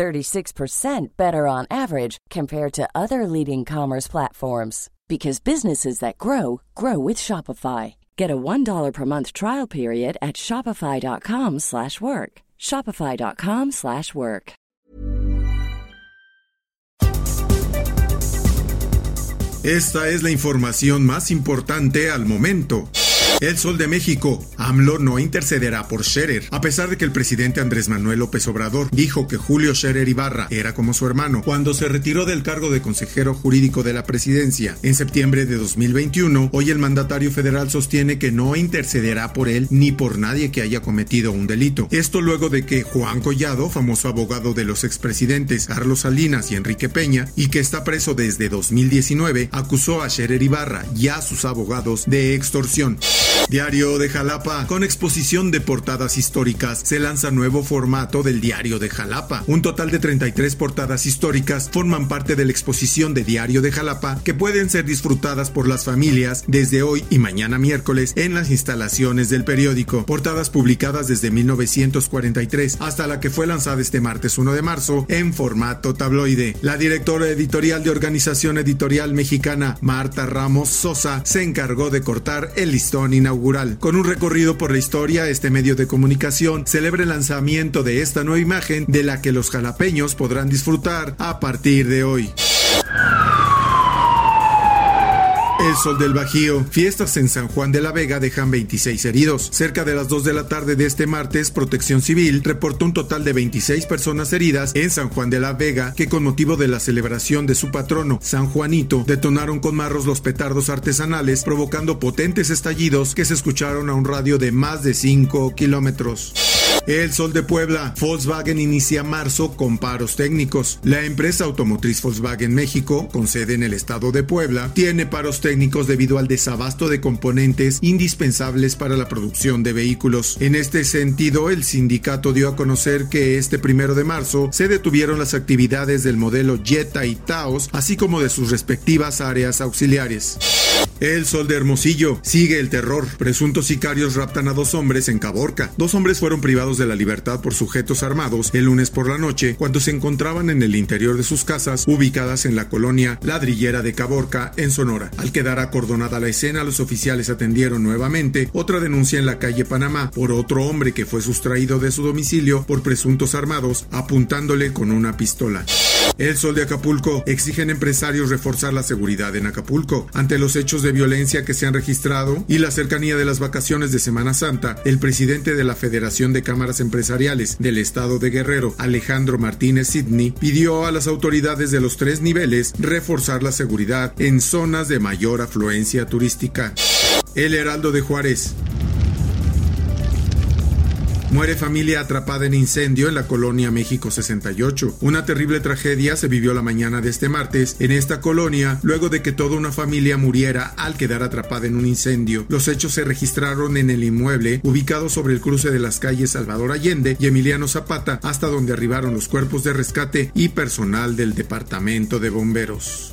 36% better on average compared to other leading commerce platforms because businesses that grow grow with Shopify. Get a $1 per month trial period at shopify.com/work. shopify.com/work. Esta es la información más importante al momento. El Sol de México. AMLO no intercederá por Scherer, a pesar de que el presidente Andrés Manuel López Obrador dijo que Julio Scherer Ibarra era como su hermano cuando se retiró del cargo de consejero jurídico de la presidencia en septiembre de 2021. Hoy el mandatario federal sostiene que no intercederá por él ni por nadie que haya cometido un delito. Esto luego de que Juan Collado, famoso abogado de los expresidentes Carlos Salinas y Enrique Peña, y que está preso desde 2019, acusó a Scherer Ibarra y a sus abogados de extorsión. Diario de Jalapa. Con exposición de portadas históricas, se lanza nuevo formato del Diario de Jalapa. Un total de 33 portadas históricas forman parte de la exposición de Diario de Jalapa que pueden ser disfrutadas por las familias desde hoy y mañana miércoles en las instalaciones del periódico. Portadas publicadas desde 1943 hasta la que fue lanzada este martes 1 de marzo en formato tabloide. La directora editorial de Organización Editorial Mexicana, Marta Ramos Sosa, se encargó de cortar el listón inaugural. Con un recorrido por la historia, este medio de comunicación celebra el lanzamiento de esta nueva imagen de la que los jalapeños podrán disfrutar a partir de hoy. El Sol del Bajío. Fiestas en San Juan de la Vega dejan 26 heridos. Cerca de las 2 de la tarde de este martes, Protección Civil reportó un total de 26 personas heridas en San Juan de la Vega que con motivo de la celebración de su patrono, San Juanito, detonaron con marros los petardos artesanales, provocando potentes estallidos que se escucharon a un radio de más de 5 kilómetros. El Sol de Puebla. Volkswagen inicia marzo con paros técnicos. La empresa automotriz Volkswagen México, con sede en el estado de Puebla, tiene paros técnicos debido al desabasto de componentes indispensables para la producción de vehículos. En este sentido, el sindicato dio a conocer que este primero de marzo se detuvieron las actividades del modelo Jetta y Taos, así como de sus respectivas áreas auxiliares. El Sol de Hermosillo. Sigue el terror. Presuntos sicarios raptan a dos hombres en Caborca. Dos hombres fueron privados de la libertad por sujetos armados el lunes por la noche cuando se encontraban en el interior de sus casas ubicadas en la colonia ladrillera de Caborca, en Sonora. Al quedar acordonada la escena, los oficiales atendieron nuevamente otra denuncia en la calle Panamá por otro hombre que fue sustraído de su domicilio por presuntos armados apuntándole con una pistola. El Sol de Acapulco exigen empresarios reforzar la seguridad en Acapulco. Ante los hechos de violencia que se han registrado y la cercanía de las vacaciones de Semana Santa, el presidente de la Federación de Cámaras Empresariales del Estado de Guerrero, Alejandro Martínez Sidney, pidió a las autoridades de los tres niveles reforzar la seguridad en zonas de mayor afluencia turística. El Heraldo de Juárez. Muere familia atrapada en incendio en la colonia México 68. Una terrible tragedia se vivió la mañana de este martes en esta colonia luego de que toda una familia muriera al quedar atrapada en un incendio. Los hechos se registraron en el inmueble ubicado sobre el cruce de las calles Salvador Allende y Emiliano Zapata hasta donde arribaron los cuerpos de rescate y personal del departamento de bomberos.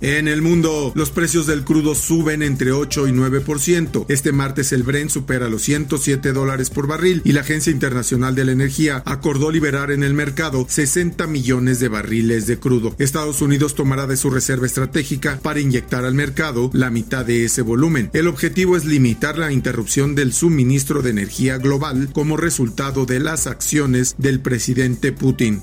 En el mundo, los precios del crudo suben entre 8 y 9%. Este martes el Brent supera los 107 dólares por barril y la Agencia Internacional de la Energía acordó liberar en el mercado 60 millones de barriles de crudo. Estados Unidos tomará de su reserva estratégica para inyectar al mercado la mitad de ese volumen. El objetivo es limitar la interrupción del suministro de energía global como resultado de las acciones del presidente Putin.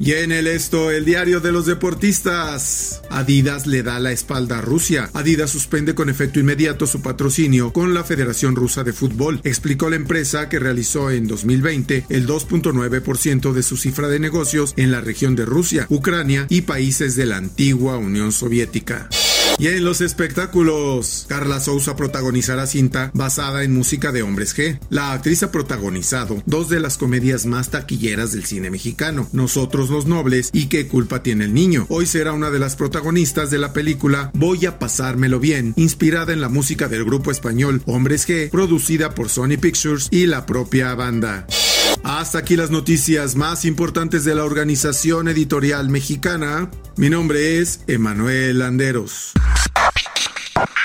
Y en el esto, el diario de los deportistas. Adidas le da la espalda a Rusia. Adidas suspende con efecto inmediato su patrocinio con la Federación Rusa de Fútbol, explicó la empresa que realizó en 2020 el 2.9% de su cifra de negocios en la región de Rusia, Ucrania y países de la antigua Unión Soviética. Y en los espectáculos, Carla Souza protagonizará cinta basada en música de hombres G. La actriz ha protagonizado dos de las comedias más taquilleras del cine mexicano, Nosotros los Nobles y ¿Qué culpa tiene el niño? Hoy será una de las protagonistas de la película Voy a pasármelo bien, inspirada en la música del grupo español Hombres G, producida por Sony Pictures y la propia banda. Hasta aquí las noticias más importantes de la organización editorial mexicana. Mi nombre es Emanuel Landeros.